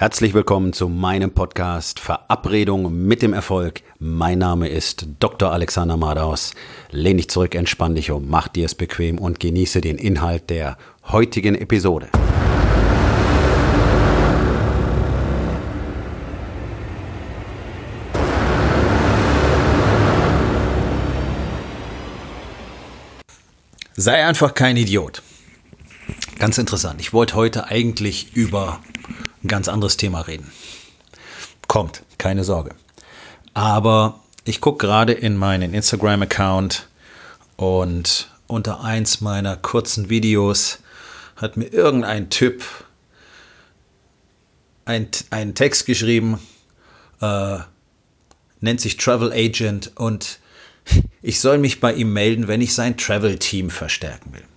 Herzlich willkommen zu meinem Podcast Verabredung mit dem Erfolg. Mein Name ist Dr. Alexander Madaus. Lehn dich zurück, entspann dich um, mach dir es bequem und genieße den Inhalt der heutigen Episode. Sei einfach kein Idiot. Ganz interessant. Ich wollte heute eigentlich über ein ganz anderes Thema reden. Kommt, keine Sorge. Aber ich gucke gerade in meinen Instagram-Account und unter eins meiner kurzen Videos hat mir irgendein Typ einen Text geschrieben, äh, nennt sich Travel Agent und ich soll mich bei ihm melden, wenn ich sein Travel-Team verstärken will.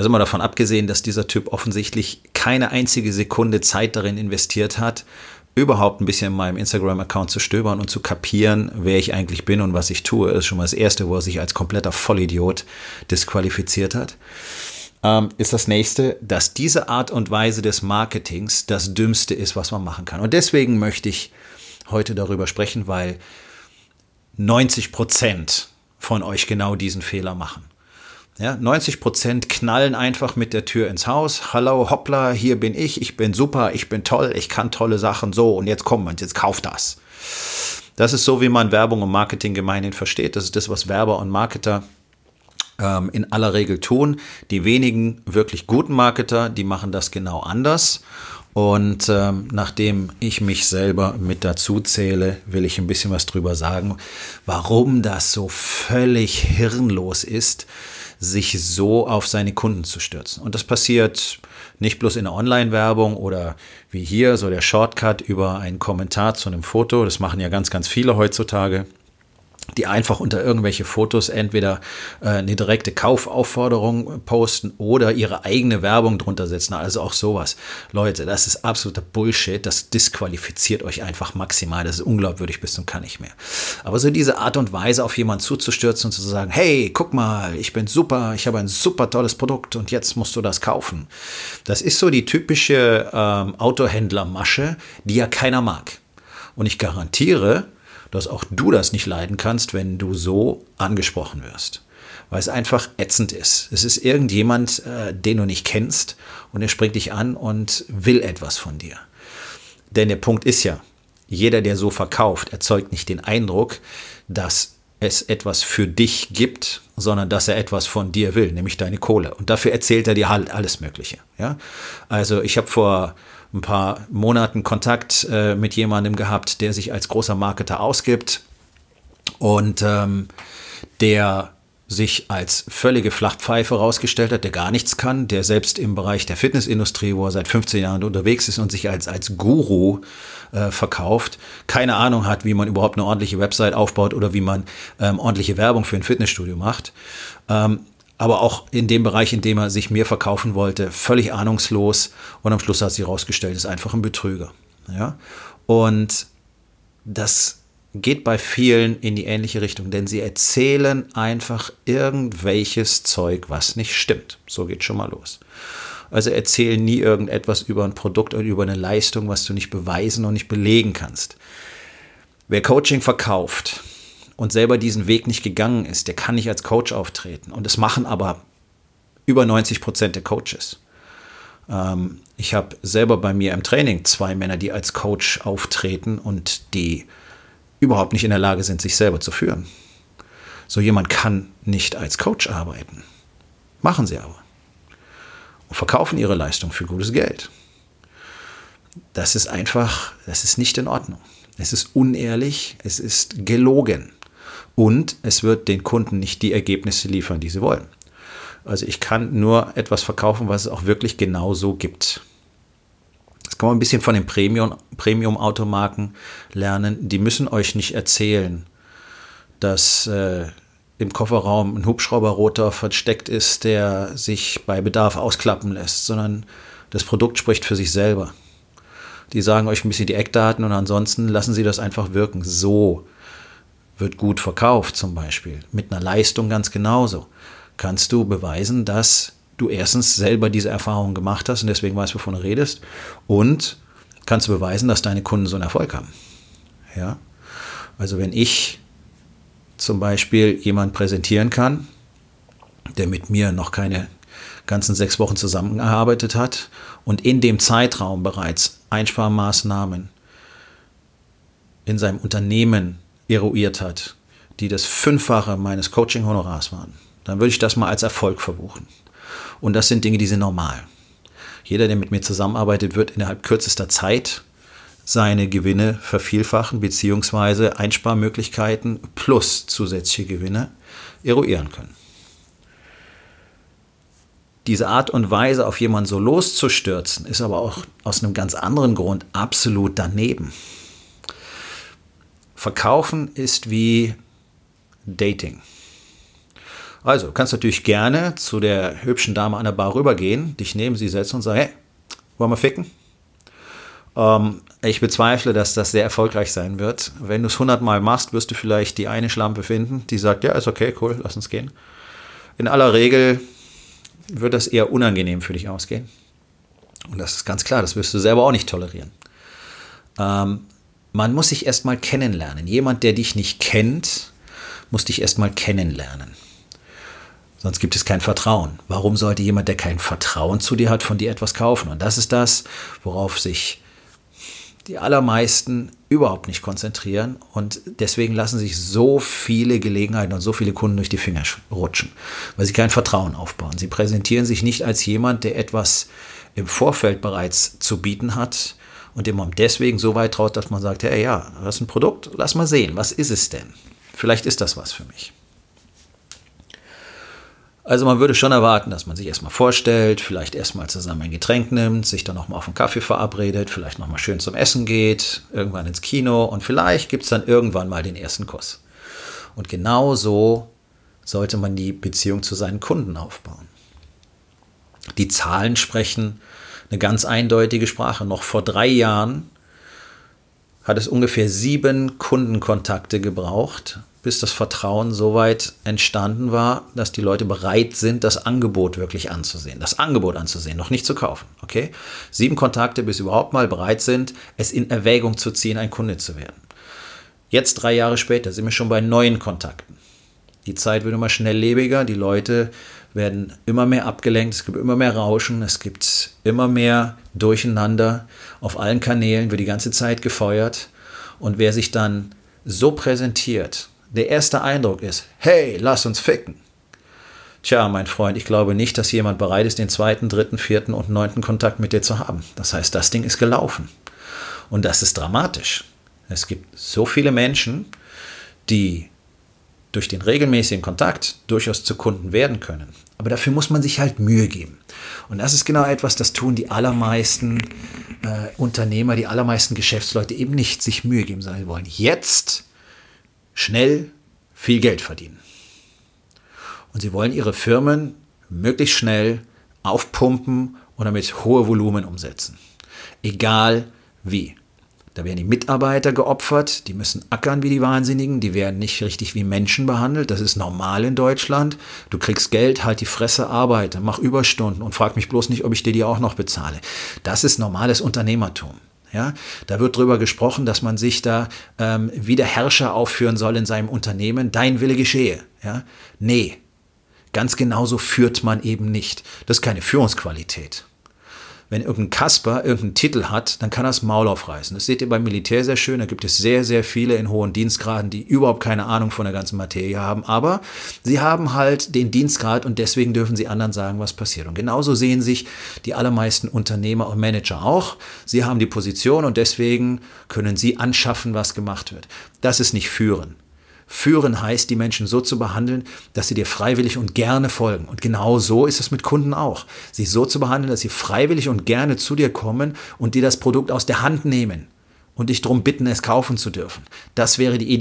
Also mal davon abgesehen, dass dieser Typ offensichtlich keine einzige Sekunde Zeit darin investiert hat, überhaupt ein bisschen in meinem Instagram-Account zu stöbern und zu kapieren, wer ich eigentlich bin und was ich tue, ist schon mal das Erste, wo er sich als kompletter Vollidiot disqualifiziert hat. Ähm, ist das nächste, dass diese Art und Weise des Marketings das Dümmste ist, was man machen kann. Und deswegen möchte ich heute darüber sprechen, weil 90 Prozent von euch genau diesen Fehler machen. Ja, 90 Prozent knallen einfach mit der Tür ins Haus. Hallo, hoppla, hier bin ich, ich bin super, ich bin toll, ich kann tolle Sachen, so und jetzt kommt man, jetzt kauft das. Das ist so, wie man Werbung und Marketing gemeinhin versteht. Das ist das, was Werber und Marketer ähm, in aller Regel tun. Die wenigen wirklich guten Marketer, die machen das genau anders. Und ähm, nachdem ich mich selber mit dazu zähle, will ich ein bisschen was drüber sagen, warum das so völlig hirnlos ist, sich so auf seine Kunden zu stürzen. Und das passiert nicht bloß in der Online-Werbung oder wie hier, so der Shortcut über einen Kommentar zu einem Foto. Das machen ja ganz, ganz viele heutzutage die einfach unter irgendwelche Fotos entweder äh, eine direkte Kaufaufforderung posten oder ihre eigene Werbung drunter setzen. Also auch sowas. Leute, das ist absoluter Bullshit. Das disqualifiziert euch einfach maximal. Das ist unglaubwürdig bis zum kann nicht mehr. Aber so diese Art und Weise, auf jemanden zuzustürzen und zu sagen, hey, guck mal, ich bin super, ich habe ein super tolles Produkt und jetzt musst du das kaufen. Das ist so die typische ähm, Autohändlermasche, die ja keiner mag. Und ich garantiere, dass auch du das nicht leiden kannst, wenn du so angesprochen wirst. Weil es einfach ätzend ist. Es ist irgendjemand, äh, den du nicht kennst und er springt dich an und will etwas von dir. Denn der Punkt ist ja, jeder, der so verkauft, erzeugt nicht den Eindruck, dass es etwas für dich gibt, sondern dass er etwas von dir will, nämlich deine Kohle. Und dafür erzählt er dir halt alles Mögliche. Ja? Also ich habe vor ein paar Monaten Kontakt äh, mit jemandem gehabt, der sich als großer Marketer ausgibt und ähm, der sich als völlige Flachpfeife rausgestellt hat, der gar nichts kann, der selbst im Bereich der Fitnessindustrie, wo er seit 15 Jahren unterwegs ist und sich als, als Guru äh, verkauft, keine Ahnung hat, wie man überhaupt eine ordentliche Website aufbaut oder wie man ähm, ordentliche Werbung für ein Fitnessstudio macht. Ähm, aber auch in dem Bereich, in dem er sich mir verkaufen wollte, völlig ahnungslos. Und am Schluss hat sich herausgestellt, ist einfach ein Betrüger. Ja? Und das geht bei vielen in die ähnliche Richtung, denn sie erzählen einfach irgendwelches Zeug, was nicht stimmt. So geht schon mal los. Also erzählen nie irgendetwas über ein Produkt oder über eine Leistung, was du nicht beweisen und nicht belegen kannst. Wer Coaching verkauft, und selber diesen Weg nicht gegangen ist, der kann nicht als Coach auftreten. Und das machen aber über 90 Prozent der Coaches. Ähm, ich habe selber bei mir im Training zwei Männer, die als Coach auftreten und die überhaupt nicht in der Lage sind, sich selber zu führen. So jemand kann nicht als Coach arbeiten. Machen sie aber. Und verkaufen ihre Leistung für gutes Geld. Das ist einfach, das ist nicht in Ordnung. Es ist unehrlich, es ist gelogen und es wird den Kunden nicht die Ergebnisse liefern, die sie wollen. Also ich kann nur etwas verkaufen, was es auch wirklich genau so gibt. Das kann man ein bisschen von den Premium-Automarken lernen. Die müssen euch nicht erzählen, dass äh, im Kofferraum ein Hubschrauberrotor versteckt ist, der sich bei Bedarf ausklappen lässt, sondern das Produkt spricht für sich selber. Die sagen euch ein bisschen die Eckdaten und ansonsten lassen sie das einfach wirken. So wird gut verkauft zum Beispiel, mit einer Leistung ganz genauso, kannst du beweisen, dass du erstens selber diese Erfahrung gemacht hast und deswegen weißt, wovon du redest und kannst du beweisen, dass deine Kunden so einen Erfolg haben. Ja? Also wenn ich zum Beispiel jemand präsentieren kann, der mit mir noch keine ganzen sechs Wochen zusammengearbeitet hat und in dem Zeitraum bereits Einsparmaßnahmen in seinem Unternehmen eruiert hat, die das Fünffache meines Coaching-Honorars waren, dann würde ich das mal als Erfolg verbuchen. Und das sind Dinge, die sind normal. Jeder, der mit mir zusammenarbeitet, wird innerhalb kürzester Zeit seine Gewinne vervielfachen bzw. Einsparmöglichkeiten plus zusätzliche Gewinne eruieren können. Diese Art und Weise, auf jemanden so loszustürzen, ist aber auch aus einem ganz anderen Grund absolut daneben. Verkaufen ist wie Dating. Also, du kannst natürlich gerne zu der hübschen Dame an der Bar rübergehen, dich neben sie setzen und sagen, hey, wollen wir ficken? Ähm, ich bezweifle, dass das sehr erfolgreich sein wird. Wenn du es 100 Mal machst, wirst du vielleicht die eine Schlampe finden, die sagt, ja, ist okay, cool, lass uns gehen. In aller Regel wird das eher unangenehm für dich ausgehen. Und das ist ganz klar, das wirst du selber auch nicht tolerieren. Ähm, man muss sich erstmal kennenlernen. Jemand, der dich nicht kennt, muss dich erstmal kennenlernen. Sonst gibt es kein Vertrauen. Warum sollte jemand, der kein Vertrauen zu dir hat, von dir etwas kaufen? Und das ist das, worauf sich die allermeisten überhaupt nicht konzentrieren. Und deswegen lassen sich so viele Gelegenheiten und so viele Kunden durch die Finger rutschen, weil sie kein Vertrauen aufbauen. Sie präsentieren sich nicht als jemand, der etwas im Vorfeld bereits zu bieten hat und dem man deswegen so weit traut, dass man sagt, hey, ja, das ist ein Produkt, lass mal sehen, was ist es denn? Vielleicht ist das was für mich. Also man würde schon erwarten, dass man sich erstmal vorstellt, vielleicht erstmal zusammen ein Getränk nimmt, sich dann nochmal auf einen Kaffee verabredet, vielleicht nochmal schön zum Essen geht, irgendwann ins Kino und vielleicht gibt es dann irgendwann mal den ersten Kuss. Und genau so sollte man die Beziehung zu seinen Kunden aufbauen. Die Zahlen sprechen eine ganz eindeutige Sprache. Noch vor drei Jahren hat es ungefähr sieben Kundenkontakte gebraucht, bis das Vertrauen so weit entstanden war, dass die Leute bereit sind, das Angebot wirklich anzusehen. Das Angebot anzusehen, noch nicht zu kaufen. Okay? Sieben Kontakte, bis sie überhaupt mal bereit sind, es in Erwägung zu ziehen, ein Kunde zu werden. Jetzt, drei Jahre später, sind wir schon bei neuen Kontakten. Die Zeit wird immer schnelllebiger, die Leute werden immer mehr abgelenkt, es gibt immer mehr Rauschen, es gibt immer mehr Durcheinander. Auf allen Kanälen wird die ganze Zeit gefeuert. Und wer sich dann so präsentiert, der erste Eindruck ist, hey, lass uns ficken. Tja, mein Freund, ich glaube nicht, dass jemand bereit ist, den zweiten, dritten, vierten und neunten Kontakt mit dir zu haben. Das heißt, das Ding ist gelaufen. Und das ist dramatisch. Es gibt so viele Menschen, die durch den regelmäßigen Kontakt durchaus zu Kunden werden können. Aber dafür muss man sich halt Mühe geben. Und das ist genau etwas, das tun die allermeisten äh, Unternehmer, die allermeisten Geschäftsleute eben nicht, sich Mühe geben, sondern wollen jetzt schnell viel Geld verdienen. Und sie wollen ihre Firmen möglichst schnell aufpumpen oder mit hohe Volumen umsetzen. Egal wie. Da werden die Mitarbeiter geopfert, die müssen ackern wie die Wahnsinnigen, die werden nicht richtig wie Menschen behandelt, das ist normal in Deutschland. Du kriegst Geld, halt die Fresse, arbeite, mach Überstunden und frag mich bloß nicht, ob ich dir die auch noch bezahle. Das ist normales Unternehmertum. Ja, da wird darüber gesprochen, dass man sich da ähm, wie der Herrscher aufführen soll in seinem Unternehmen. Dein Wille geschehe. Ja, nee, ganz genauso führt man eben nicht. Das ist keine Führungsqualität wenn irgendein Kasper irgendeinen Titel hat, dann kann er das Maul aufreißen. Das seht ihr beim Militär sehr schön. Da gibt es sehr, sehr viele in hohen Dienstgraden, die überhaupt keine Ahnung von der ganzen Materie haben. Aber sie haben halt den Dienstgrad und deswegen dürfen sie anderen sagen, was passiert. Und genauso sehen sich die allermeisten Unternehmer und Manager auch. Sie haben die Position und deswegen können sie anschaffen, was gemacht wird. Das ist nicht führen. Führen heißt, die Menschen so zu behandeln, dass sie dir freiwillig und gerne folgen. Und genau so ist es mit Kunden auch. Sie so zu behandeln, dass sie freiwillig und gerne zu dir kommen und dir das Produkt aus der Hand nehmen und dich darum bitten, es kaufen zu dürfen. Das wäre die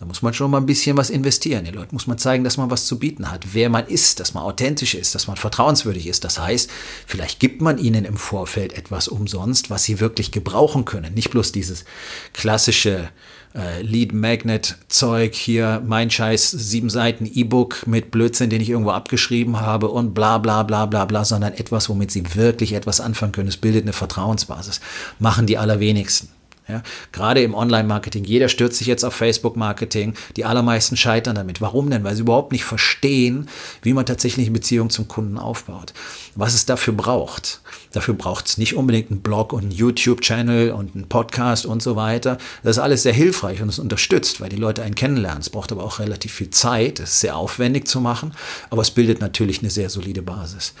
Da muss man schon mal ein bisschen was investieren. Den Leuten muss man zeigen, dass man was zu bieten hat, wer man ist, dass man authentisch ist, dass man vertrauenswürdig ist. Das heißt, vielleicht gibt man ihnen im Vorfeld etwas umsonst, was sie wirklich gebrauchen können. Nicht bloß dieses klassische äh, Lead Magnet Zeug hier, mein Scheiß, sieben Seiten E-Book mit Blödsinn, den ich irgendwo abgeschrieben habe und bla bla bla bla bla, sondern etwas, womit sie wirklich etwas anfangen können. Es bildet eine Vertrauensbasis. Machen die allerwenigsten. Ja, gerade im Online-Marketing, jeder stürzt sich jetzt auf Facebook-Marketing, die allermeisten scheitern damit. Warum denn? Weil sie überhaupt nicht verstehen, wie man tatsächlich eine Beziehung zum Kunden aufbaut. Was es dafür braucht. Dafür braucht es nicht unbedingt einen Blog und einen YouTube-Channel und einen Podcast und so weiter. Das ist alles sehr hilfreich und es unterstützt, weil die Leute einen kennenlernen. Es braucht aber auch relativ viel Zeit. Es ist sehr aufwendig zu machen, aber es bildet natürlich eine sehr solide Basis.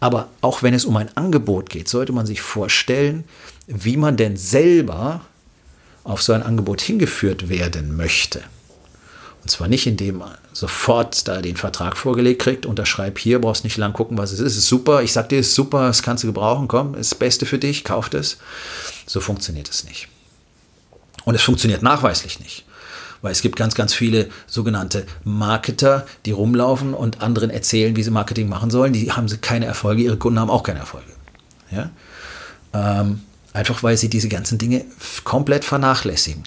Aber auch wenn es um ein Angebot geht, sollte man sich vorstellen, wie man denn selber auf so ein Angebot hingeführt werden möchte. Und zwar nicht, indem man sofort da den Vertrag vorgelegt kriegt, unterschreib hier, brauchst nicht lang gucken, was es ist. Ist super, ich sag dir, es ist super, das kannst du gebrauchen, komm, ist das Beste für dich, kauf es. So funktioniert es nicht. Und es funktioniert nachweislich nicht. Weil es gibt ganz, ganz viele sogenannte Marketer, die rumlaufen und anderen erzählen, wie sie Marketing machen sollen. Die haben keine Erfolge, ihre Kunden haben auch keine Erfolge. Ja? Ähm, Einfach weil sie diese ganzen Dinge komplett vernachlässigen.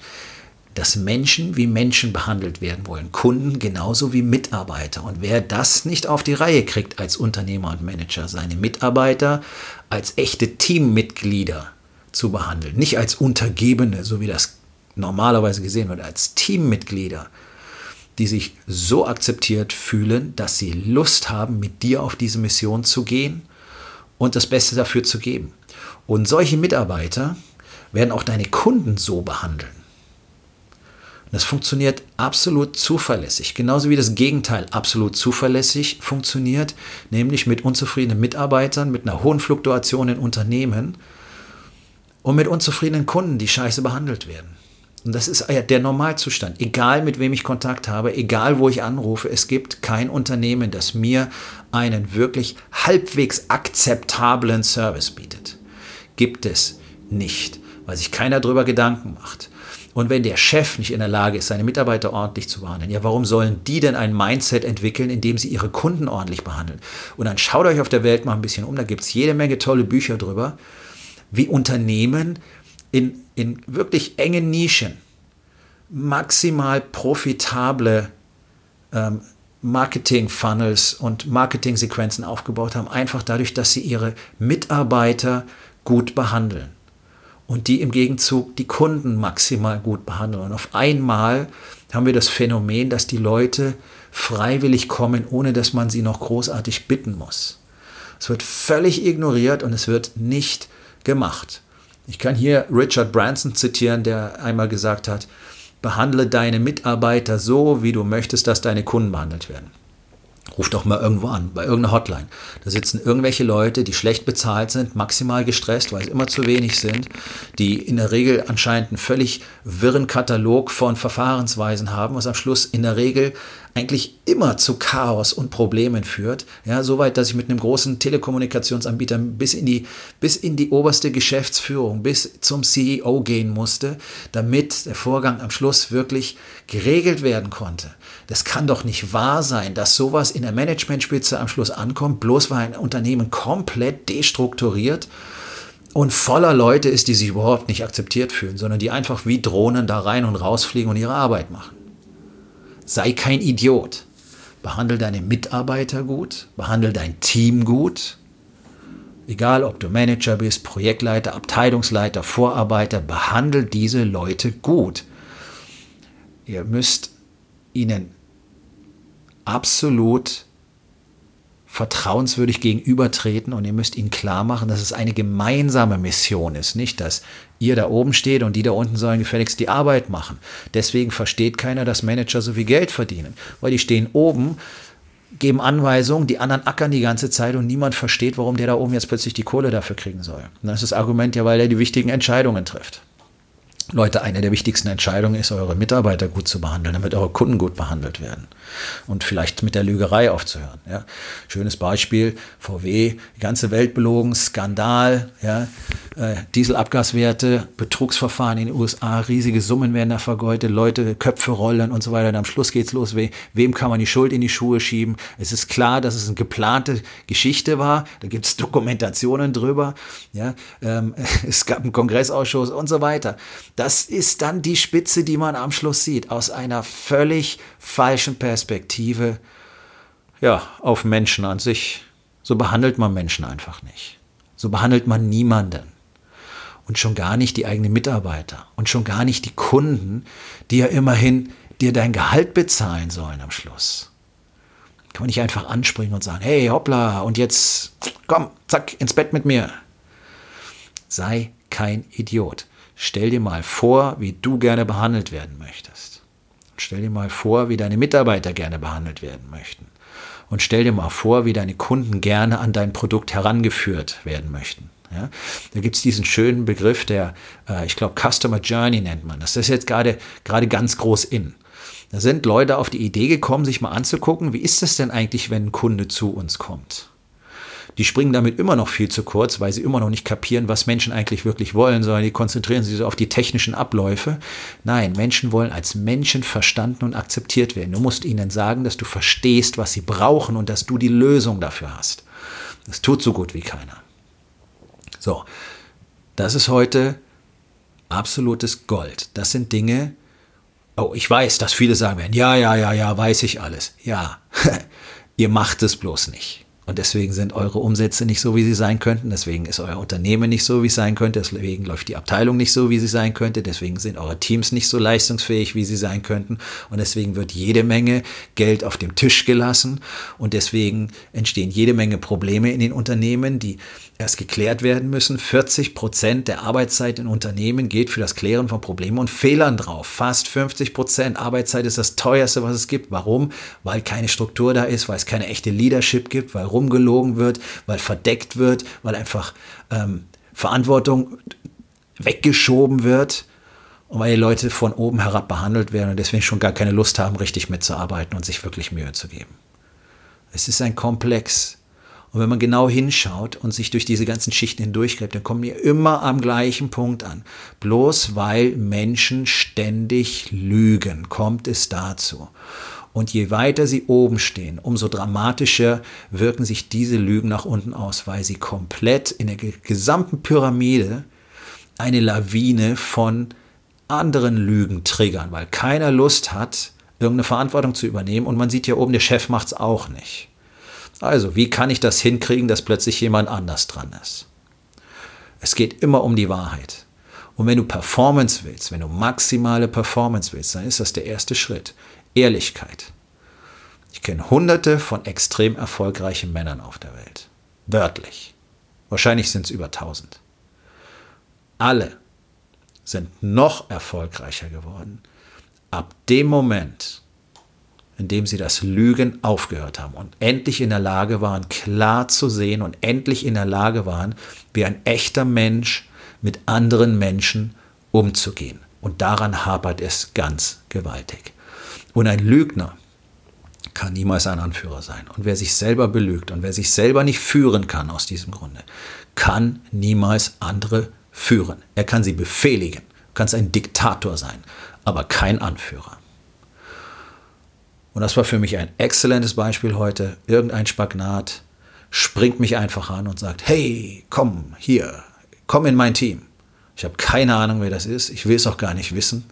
Dass Menschen wie Menschen behandelt werden wollen, Kunden genauso wie Mitarbeiter. Und wer das nicht auf die Reihe kriegt als Unternehmer und Manager, seine Mitarbeiter als echte Teammitglieder zu behandeln, nicht als Untergebene, so wie das normalerweise gesehen wird, als Teammitglieder, die sich so akzeptiert fühlen, dass sie Lust haben, mit dir auf diese Mission zu gehen und das Beste dafür zu geben. Und solche Mitarbeiter werden auch deine Kunden so behandeln. Und das funktioniert absolut zuverlässig, genauso wie das Gegenteil absolut zuverlässig funktioniert, nämlich mit unzufriedenen Mitarbeitern, mit einer hohen Fluktuation in Unternehmen und mit unzufriedenen Kunden, die scheiße behandelt werden. Und das ist der Normalzustand. Egal mit wem ich Kontakt habe, egal wo ich anrufe, es gibt kein Unternehmen, das mir einen wirklich halbwegs akzeptablen Service bietet gibt es nicht, weil sich keiner darüber Gedanken macht. Und wenn der Chef nicht in der Lage ist, seine Mitarbeiter ordentlich zu behandeln, ja, warum sollen die denn ein Mindset entwickeln, in dem sie ihre Kunden ordentlich behandeln? Und dann schaut euch auf der Welt mal ein bisschen um, da gibt es jede Menge tolle Bücher drüber, wie Unternehmen in, in wirklich engen Nischen maximal profitable ähm, Marketing-Funnels und Marketing-Sequenzen aufgebaut haben, einfach dadurch, dass sie ihre Mitarbeiter gut behandeln. Und die im Gegenzug die Kunden maximal gut behandeln. Und auf einmal haben wir das Phänomen, dass die Leute freiwillig kommen, ohne dass man sie noch großartig bitten muss. Es wird völlig ignoriert und es wird nicht gemacht. Ich kann hier Richard Branson zitieren, der einmal gesagt hat, behandle deine Mitarbeiter so, wie du möchtest, dass deine Kunden behandelt werden. Ruf doch mal irgendwo an, bei irgendeiner Hotline. Da sitzen irgendwelche Leute, die schlecht bezahlt sind, maximal gestresst, weil es immer zu wenig sind, die in der Regel anscheinend einen völlig wirren Katalog von Verfahrensweisen haben, was am Schluss in der Regel eigentlich immer zu Chaos und Problemen führt. Ja, soweit, dass ich mit einem großen Telekommunikationsanbieter bis in die, bis in die oberste Geschäftsführung, bis zum CEO gehen musste, damit der Vorgang am Schluss wirklich geregelt werden konnte. Das kann doch nicht wahr sein, dass sowas in der Managementspitze am Schluss ankommt, bloß weil ein Unternehmen komplett destrukturiert und voller Leute ist, die sich überhaupt nicht akzeptiert fühlen, sondern die einfach wie Drohnen da rein und rausfliegen und ihre Arbeit machen. Sei kein Idiot. Behandle deine Mitarbeiter gut, behandle dein Team gut. Egal, ob du Manager bist, Projektleiter, Abteilungsleiter, Vorarbeiter, behandle diese Leute gut. Ihr müsst ihnen absolut vertrauenswürdig gegenübertreten und ihr müsst ihnen klar machen, dass es eine gemeinsame Mission ist, nicht dass ihr da oben steht und die da unten sollen gefälligst die Arbeit machen. Deswegen versteht keiner, dass Manager so viel Geld verdienen, weil die stehen oben, geben Anweisungen, die anderen ackern die ganze Zeit und niemand versteht, warum der da oben jetzt plötzlich die Kohle dafür kriegen soll. Und das ist das Argument ja, weil er die wichtigen Entscheidungen trifft. Leute, eine der wichtigsten Entscheidungen ist, eure Mitarbeiter gut zu behandeln, damit eure Kunden gut behandelt werden. Und vielleicht mit der Lügerei aufzuhören. Ja. Schönes Beispiel, VW, die ganze Welt belogen, Skandal, ja. Äh, Dieselabgaswerte, Betrugsverfahren in den USA, riesige Summen werden da vergeudet, Leute, Köpfe rollen und so weiter. Und am Schluss geht's los, we, wem kann man die Schuld in die Schuhe schieben? Es ist klar, dass es eine geplante Geschichte war, da gibt's Dokumentationen drüber, ja. Ähm, es gab einen Kongressausschuss und so weiter. Das ist dann die Spitze, die man am Schluss sieht, aus einer völlig falschen Perspektive ja, auf Menschen an sich. So behandelt man Menschen einfach nicht. So behandelt man niemanden. Und schon gar nicht die eigenen Mitarbeiter. Und schon gar nicht die Kunden, die ja immerhin dir dein Gehalt bezahlen sollen am Schluss. Kann man nicht einfach anspringen und sagen, hey, hoppla, und jetzt komm, zack, ins Bett mit mir. Sei kein Idiot. Stell dir mal vor, wie du gerne behandelt werden möchtest. stell dir mal vor, wie deine Mitarbeiter gerne behandelt werden möchten. Und stell dir mal vor, wie deine Kunden gerne an dein Produkt herangeführt werden möchten. Ja, da gibt es diesen schönen Begriff, der, äh, ich glaube, Customer Journey nennt man das. Ist jetzt gerade gerade ganz groß in. Da sind Leute auf die Idee gekommen, sich mal anzugucken, wie ist das denn eigentlich, wenn ein Kunde zu uns kommt? Die springen damit immer noch viel zu kurz, weil sie immer noch nicht kapieren, was Menschen eigentlich wirklich wollen, sondern die konzentrieren sich so auf die technischen Abläufe. Nein, Menschen wollen als Menschen verstanden und akzeptiert werden. Du musst ihnen sagen, dass du verstehst, was sie brauchen und dass du die Lösung dafür hast. Das tut so gut wie keiner. So, das ist heute absolutes Gold. Das sind Dinge, oh, ich weiß, dass viele sagen werden, ja, ja, ja, ja, weiß ich alles. Ja, ihr macht es bloß nicht. Und deswegen sind eure Umsätze nicht so, wie sie sein könnten. Deswegen ist euer Unternehmen nicht so, wie es sein könnte. Deswegen läuft die Abteilung nicht so, wie sie sein könnte. Deswegen sind eure Teams nicht so leistungsfähig, wie sie sein könnten. Und deswegen wird jede Menge Geld auf dem Tisch gelassen. Und deswegen entstehen jede Menge Probleme in den Unternehmen, die erst geklärt werden müssen. 40 Prozent der Arbeitszeit in Unternehmen geht für das Klären von Problemen und Fehlern drauf. Fast 50 Prozent. Arbeitszeit ist das teuerste, was es gibt. Warum? Weil keine Struktur da ist, weil es keine echte Leadership gibt, weil rumgelogen wird, weil verdeckt wird, weil einfach ähm, Verantwortung weggeschoben wird und weil die Leute von oben herab behandelt werden und deswegen schon gar keine Lust haben, richtig mitzuarbeiten und sich wirklich Mühe zu geben. Es ist ein Komplex. Und wenn man genau hinschaut und sich durch diese ganzen Schichten hindurchgräbt, dann kommen wir immer am gleichen Punkt an. Bloß weil Menschen ständig lügen, kommt es dazu. Und je weiter sie oben stehen, umso dramatischer wirken sich diese Lügen nach unten aus, weil sie komplett in der gesamten Pyramide eine Lawine von anderen Lügen triggern, weil keiner Lust hat, irgendeine Verantwortung zu übernehmen. Und man sieht hier oben, der Chef macht es auch nicht. Also, wie kann ich das hinkriegen, dass plötzlich jemand anders dran ist? Es geht immer um die Wahrheit. Und wenn du Performance willst, wenn du maximale Performance willst, dann ist das der erste Schritt. Ehrlichkeit. Ich kenne hunderte von extrem erfolgreichen Männern auf der Welt. Wörtlich. Wahrscheinlich sind es über tausend. Alle sind noch erfolgreicher geworden ab dem Moment, in dem sie das Lügen aufgehört haben und endlich in der Lage waren, klar zu sehen und endlich in der Lage waren, wie ein echter Mensch mit anderen Menschen umzugehen. Und daran hapert es ganz gewaltig. Und ein Lügner kann niemals ein Anführer sein. Und wer sich selber belügt und wer sich selber nicht führen kann aus diesem Grunde, kann niemals andere führen. Er kann sie befehligen, kann ein Diktator sein, aber kein Anführer. Und das war für mich ein exzellentes Beispiel heute. Irgendein Spagnat springt mich einfach an und sagt, hey, komm hier, komm in mein Team. Ich habe keine Ahnung, wer das ist. Ich will es auch gar nicht wissen.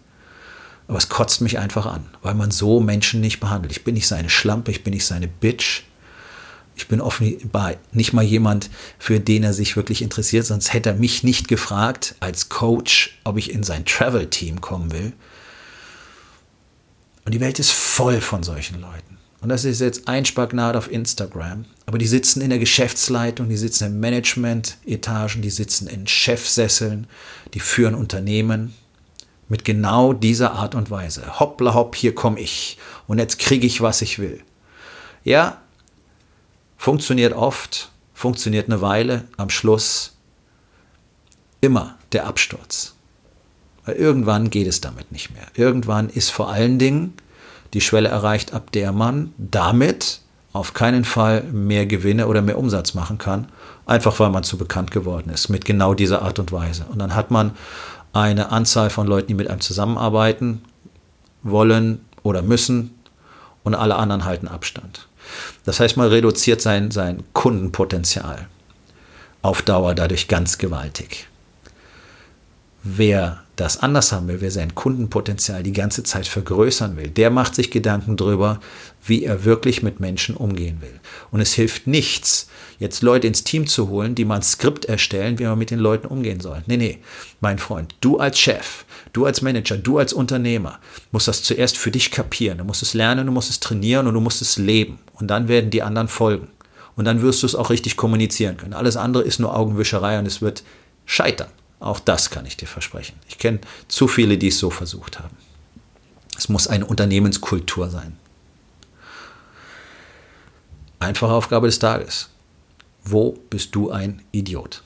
Aber es kotzt mich einfach an, weil man so Menschen nicht behandelt. Ich bin nicht seine Schlampe, ich bin nicht seine Bitch. Ich bin offenbar nicht mal jemand, für den er sich wirklich interessiert, sonst hätte er mich nicht gefragt als Coach, ob ich in sein Travel-Team kommen will. Und die Welt ist voll von solchen Leuten. Und das ist jetzt ein Spagnat auf Instagram. Aber die sitzen in der Geschäftsleitung, die sitzen in Management-Etagen, die sitzen in Chefsesseln, die führen Unternehmen mit genau dieser Art und Weise. Hoppla hopp, hier komme ich und jetzt kriege ich, was ich will. Ja, funktioniert oft, funktioniert eine Weile, am Schluss immer der Absturz. Weil irgendwann geht es damit nicht mehr. Irgendwann ist vor allen Dingen die Schwelle erreicht, ab der man damit auf keinen Fall mehr Gewinne oder mehr Umsatz machen kann, einfach weil man zu bekannt geworden ist mit genau dieser Art und Weise. Und dann hat man eine Anzahl von Leuten, die mit einem zusammenarbeiten wollen oder müssen und alle anderen halten Abstand. Das heißt, man reduziert sein, sein Kundenpotenzial auf Dauer dadurch ganz gewaltig. Wer das anders haben will, wer sein Kundenpotenzial die ganze Zeit vergrößern will, der macht sich Gedanken darüber, wie er wirklich mit Menschen umgehen will. Und es hilft nichts, jetzt Leute ins Team zu holen, die mal ein Skript erstellen, wie man mit den Leuten umgehen soll. Nee, nee, mein Freund, du als Chef, du als Manager, du als Unternehmer musst das zuerst für dich kapieren. Du musst es lernen, du musst es trainieren und du musst es leben. Und dann werden die anderen folgen. Und dann wirst du es auch richtig kommunizieren können. Alles andere ist nur Augenwischerei und es wird scheitern. Auch das kann ich dir versprechen. Ich kenne zu viele, die es so versucht haben. Es muss eine Unternehmenskultur sein. Einfache Aufgabe des Tages. Wo bist du ein Idiot?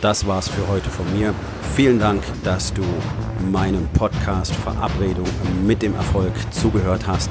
Das war's für heute von mir. Vielen Dank, dass du meinem Podcast Verabredung mit dem Erfolg zugehört hast.